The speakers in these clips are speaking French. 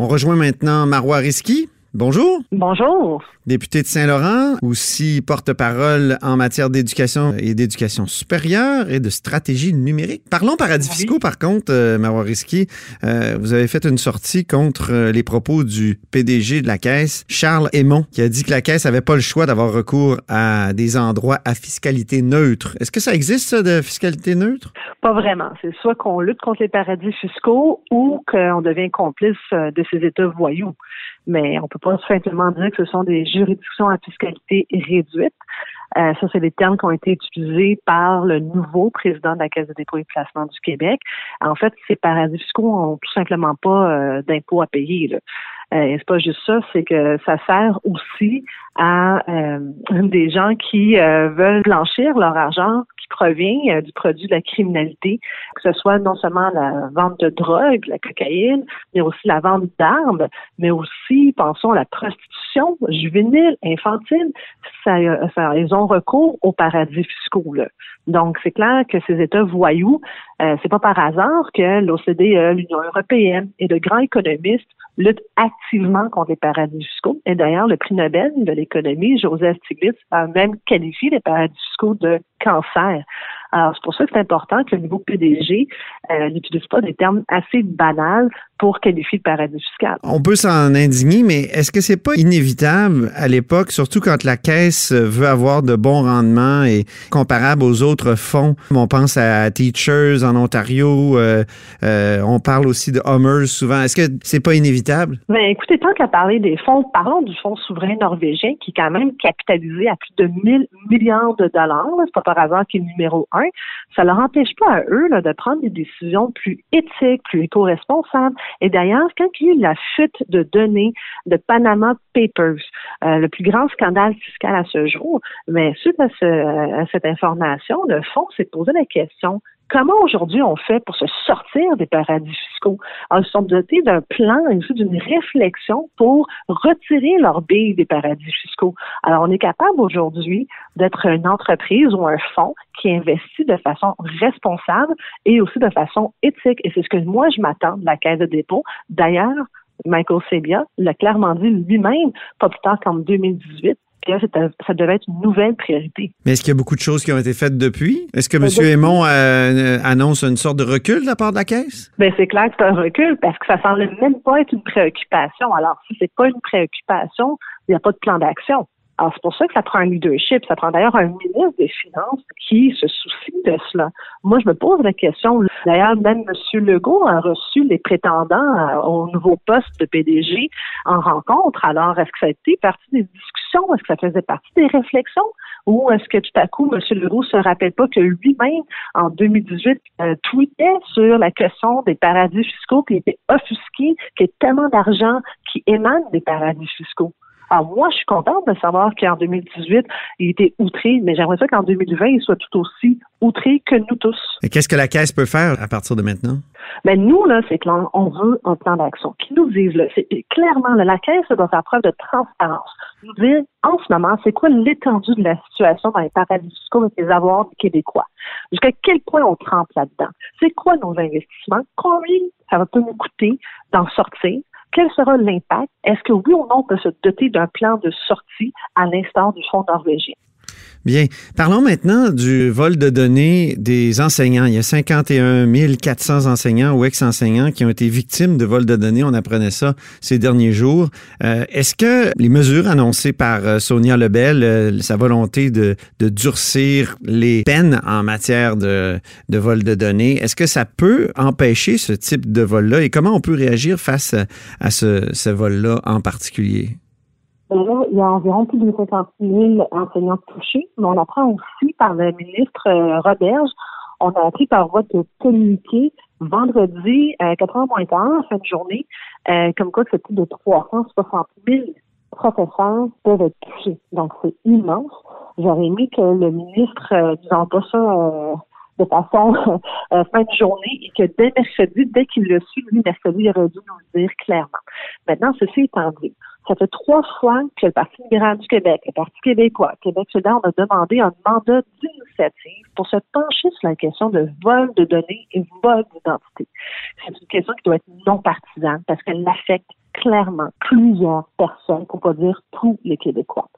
On rejoint maintenant Marois Risky. Bonjour. Bonjour. Député de Saint-Laurent, aussi porte-parole en matière d'éducation et d'éducation supérieure et de stratégie numérique. Parlons paradis fiscaux, par contre, euh. Euh, vous avez fait une sortie contre euh, les propos du PDG de la Caisse, Charles Aymon, qui a dit que la Caisse n'avait pas le choix d'avoir recours à des endroits à fiscalité neutre. Est-ce que ça existe, ça, de fiscalité neutre? Pas vraiment. C'est soit qu'on lutte contre les paradis fiscaux ou qu'on devient complice euh, de ces États voyous. Mais on peut pas simplement dire que ce sont des juridictions à fiscalité réduite. Euh, ça, c'est des termes qui ont été utilisés par le nouveau président de la Caisse de dépôt et de placement du Québec. En fait, ces paradis fiscaux ont tout simplement pas euh, d'impôts à payer. Là. Euh, et c'est pas juste ça, c'est que ça sert aussi à des gens qui veulent blanchir leur argent provient du produit de la criminalité, que ce soit non seulement la vente de drogue, la cocaïne, mais aussi la vente d'armes, mais aussi, pensons à la prostitution juvénile, infantile. Ça, ça, ils ont recours aux paradis fiscaux. Là. Donc, c'est clair que ces États voyous, euh, c'est pas par hasard que l'OCDE, l'Union européenne et de grands économistes luttent activement contre les paradis fiscaux. Et d'ailleurs, le prix Nobel de l'économie, Joseph Stiglitz, a même qualifié les paradis fiscaux de cancer. Alors, c'est pour ça que c'est important que le nouveau PDG euh, n'utilise pas des termes assez banals pour qualifier de paradis fiscal. On peut s'en indigner, mais est-ce que c'est pas inévitable à l'époque, surtout quand la Caisse veut avoir de bons rendements et comparable aux autres fonds? On pense à Teachers en Ontario, euh, euh, on parle aussi de Hummers souvent. Est-ce que c'est pas inévitable? Ben, écoutez, tant qu'à parler des fonds, parlons du fonds souverain norvégien qui est quand même capitalisé à plus de 1000 milliards de dollars. C'est pas par hasard qu'il est numéro un. Ça leur empêche pas à eux de prendre des décisions plus éthiques, plus éco-responsables. Et d'ailleurs, quand il y a eu la fuite de données de Panama Papers, euh, le plus grand scandale fiscal à ce jour, mais suite à, ce, à cette information, le fonds s'est posé la question Comment aujourd'hui on fait pour se sortir des paradis fiscaux? Alors, ils sont dotés d'un plan d'une réflexion pour retirer leur billes des paradis fiscaux. Alors, on est capable aujourd'hui d'être une entreprise ou un fonds qui investit de façon responsable et aussi de façon éthique. Et c'est ce que moi, je m'attends de la Caisse de dépôt. D'ailleurs, Michael Sebia l'a clairement dit lui-même, pas plus tard qu'en 2018, ça devait être une nouvelle priorité. Mais est-ce qu'il y a beaucoup de choses qui ont été faites depuis? Est-ce que M. Aymon euh, annonce une sorte de recul de la part de la Caisse? Bien, c'est clair que c'est un recul parce que ça semble même pas être une préoccupation. Alors, si c'est pas une préoccupation, il n'y a pas de plan d'action. Alors, c'est pour ça que ça prend un leadership. Ça prend d'ailleurs un ministre des Finances qui se soucie de cela. Moi, je me pose la question. D'ailleurs, même M. Legault a reçu les prétendants au nouveau poste de PDG en rencontre. Alors, est-ce que ça a été partie des discussions? Est-ce que ça faisait partie des réflexions? Ou est-ce que tout à coup, M. Legault se rappelle pas que lui-même, en 2018, euh, tweetait sur la question des paradis fiscaux, qui était offusqué, qu'il y a tellement d'argent qui émane des paradis fiscaux? Alors moi, je suis contente de savoir qu'en 2018, il était outré, mais j'aimerais ça qu'en 2020, il soit tout aussi outré que nous tous. Et qu'est-ce que la Caisse peut faire à partir de maintenant? Ben nous, là, c'est clair, on veut un plan d'action qui nous dise, là, c'est clairement, la Caisse doit faire preuve de transparence. Nous dire, en ce moment, c'est quoi l'étendue de la situation dans les paradis fiscaux avec les avoirs québécois? Jusqu'à quel point on trempe là-dedans? C'est quoi nos investissements? Combien ça va nous coûter d'en sortir? Quel sera l'impact? Est-ce que oui ou non on peut se doter d'un plan de sortie à l'instar du Fonds norvégien? Bien. Parlons maintenant du vol de données des enseignants. Il y a 51 400 enseignants ou ex-enseignants qui ont été victimes de vol de données. On apprenait ça ces derniers jours. Euh, est-ce que les mesures annoncées par euh, Sonia Lebel, euh, sa volonté de, durcir les peines en matière de, vol de données, est-ce que ça peut empêcher ce type de vol-là et comment on peut réagir face à ce vol-là en particulier? Ben il y a environ plus de 50 000 enseignants touchés, mais on apprend aussi par le ministre euh, Roberge, on a appris par voie de communiqué vendredi à 4 h moins tard, fin de journée, euh, comme quoi c'est plus de 360 000 professeurs peuvent être touchés. Donc, c'est immense. J'aurais aimé que le ministre euh, nous envoie ça euh, de façon euh, fin de journée et que dès mercredi, dès qu'il le suit, lui, mercredi, il aurait dû nous le dire clairement. Maintenant, ceci étant dit, ça fait trois fois que le Parti libéral du Québec, le Parti québécois, Québec solidaire, on a demandé un mandat d'initiative pour se pencher sur la question de vol de données et vol d'identité. C'est une question qui doit être non partisane parce qu'elle affecte clairement plusieurs personnes, pour pas dire tous les Québécois.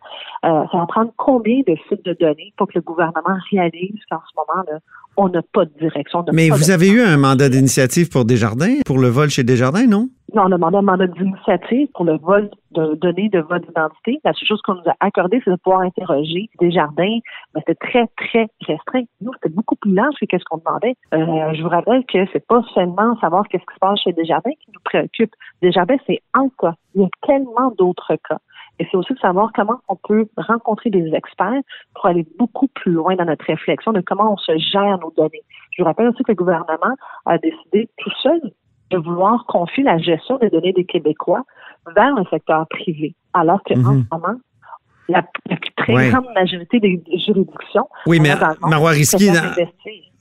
Euh, ça va prendre combien de sites de données pour que le gouvernement réalise qu'en ce moment, là, on n'a pas de direction. Mais vous avez eu un mandat d'initiative pour Desjardins, pour le vol chez Desjardins, non? On a demandé un mandat d'initiative pour le vol de données de vol d'identité. La seule chose qu'on nous a accordé, c'est de pouvoir interroger Desjardins. Mais c'était très, très restreint. Nous, c'était beaucoup plus large que ce qu'on demandait. Euh, je vous rappelle que c'est pas seulement savoir qu'est-ce qui se passe chez Desjardins qui nous préoccupe. Desjardins, c'est en cas. Il y a tellement d'autres cas. Et c'est aussi de savoir comment on peut rencontrer des experts pour aller beaucoup plus loin dans notre réflexion de comment on se gère nos données. Je vous rappelle aussi que le gouvernement a décidé tout seul de vouloir confier la gestion des données des Québécois vers le secteur privé, alors qu'en Mhm. ce moment, la, la plus très Ouais. grande majorité des juridictions Oui, mais Marois Risky.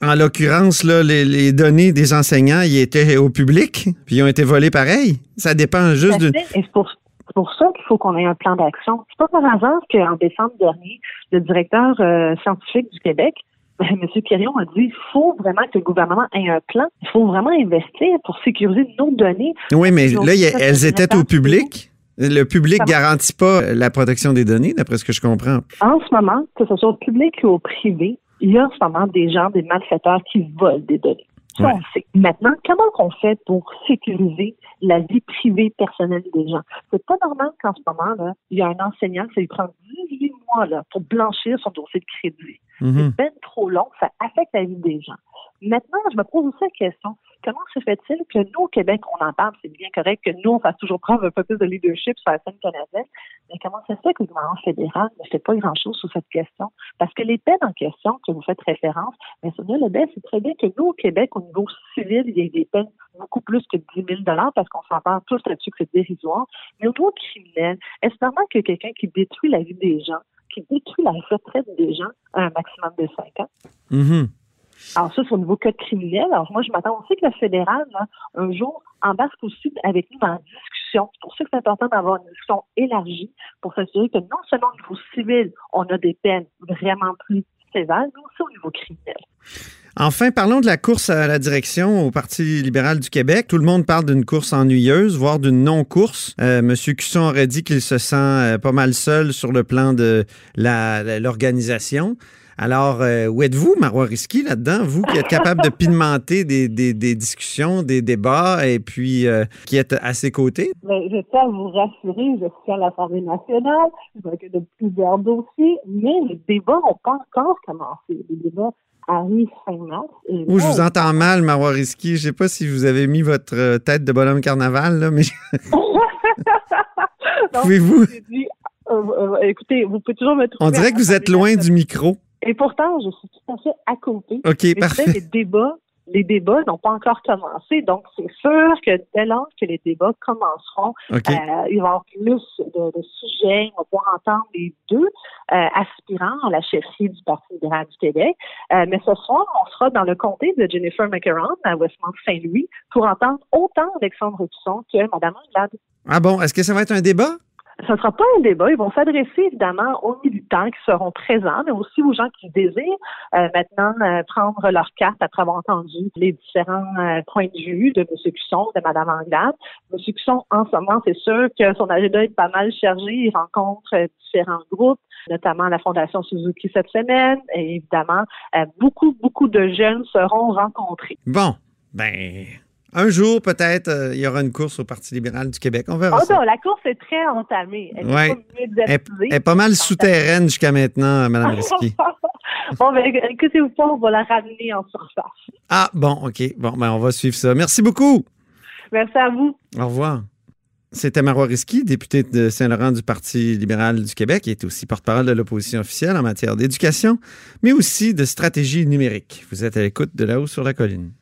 En l'occurrence, là, les, les données des enseignants, ils étaient au public, puis ils ont été volés pareil. Ça dépend juste de. pour, c'est pour ça qu'il faut qu'on ait un plan d'action. C'est pas par hasard qu'en décembre dernier, le directeur euh, scientifique du Québec, M. Quirion, a dit il faut vraiment que le gouvernement ait un plan. Il faut vraiment investir pour sécuriser nos données. Oui, mais là, y a- elles étaient au public. Le public va. garantit pas la protection des données, d'après ce que je comprends. En ce moment, que ce soit au public ou au privé, il y a en ce moment des gens, des malfaiteurs qui volent des données. Ça, Ouais. on le sait. Maintenant, comment on fait pour sécuriser la vie privée personnelle des gens? C'est pas normal qu'en ce moment, là, il y a un enseignant, ça lui prend 18 mois là, pour blanchir son dossier de crédit. Mhm. C'est ben trop long, ça affecte la vie des gens. Maintenant, je me pose aussi la question, comment se fait-il que nous, au Québec, on en parle, c'est bien correct que nous, on fasse toujours preuve un peu plus de leadership sur la scène canadienne, mais comment se fait que le gouvernement fédéral ne fait pas grand-chose sur cette question? Parce que les peines en question que vous faites référence, mais Sonia Lebel, c'est très bien que nous, au Québec, au niveau civil, il y ait des peines beaucoup plus que 10 000 parce qu'on s'entend tous là-dessus que c'est dérisoire. Mais au niveau criminel, est-ce normal que quelqu'un qui détruit la vie des gens, qui détruit la retraite des gens à un maximum de 5 ans, Mhm. Alors ça, c'est au niveau code criminel. Alors moi, je m'attends aussi que le fédéral, un jour, embarque aussi avec nous dans la discussion. C'est pour ça que c'est important d'avoir une discussion élargie pour s'assurer que non seulement au niveau civil, on a des peines vraiment plus sévères, mais aussi au niveau criminel. Enfin, parlons de la course à la direction au Parti libéral du Québec. Tout le monde parle d'une course ennuyeuse, voire d'une non-course. Euh, Monsieur Cusson aurait dit qu'il se sent euh, pas mal seul sur le plan de l'organisation. Alors, euh, où êtes-vous, Marois Risky, là-dedans? Vous qui êtes capable de pimenter des, des- des discussions, des débats, et puis euh, qui êtes à ses côtés? Mais je tiens à vous rassurer, je suis à l'Assemblée nationale, je m'occupe de plusieurs dossiers, mais les débats n'ont pas encore commencé. Les débats arrivent fin mars. Et Ouh, je vous entends mal, Marois Risky. Je sais pas si vous avez mis votre euh, tête de bonhomme carnaval, là, mais pouvez-vous... euh, euh, écoutez, vous pouvez toujours me trouver. On dirait que vous êtes loin du micro. Et pourtant, je suis tout à fait à côté. OK, Mais parfait. les débats, les débats n'ont pas encore commencé. Donc, c'est sûr que dès lors que les débats commenceront, euh, il va y avoir plus de, de sujets. On va pouvoir entendre les deux euh, aspirants à la chefferie du Parti libéral du Québec. Euh, mais ce soir, on sera dans le comté de Jennifer McCarron à Westmount-Saint-Louis pour entendre autant Alexandre Cusson que Mme Anglade. Ah bon, est-ce que ça va être un débat? Ce ne sera pas un débat. Ils vont s'adresser évidemment aux militants qui seront présents, mais aussi aux gens qui désirent euh, maintenant euh, prendre leur carte après avoir entendu les différents euh, points de vue de M. Cusson, de Mme Anglade. M. Cusson, en ce moment, c'est sûr que son agenda est pas mal chargé. Il rencontre euh, différents groupes, notamment la Fondation Suzuki cette semaine. Et évidemment, euh, beaucoup, beaucoup de jeunes seront rencontrés. Bon, ben, un jour, peut-être, euh, il y aura une course au Parti libéral du Québec. On verra Oh ça. non, la course est très entamée. Elle Ouais. est pas mal souterraine jusqu'à maintenant, Mme Risky. bon, ben, écoutez-vous pas, on va la ramener en surface. Ah, bon, OK. Bon, ben, on va suivre ça. Merci beaucoup. Merci à vous. Au revoir. C'était Marois Risky, député de Saint-Laurent du Parti libéral du Québec, qui est aussi porte-parole de l'opposition officielle en matière d'éducation, mais aussi de stratégie numérique. Vous êtes à l'écoute de là-haut sur la colline.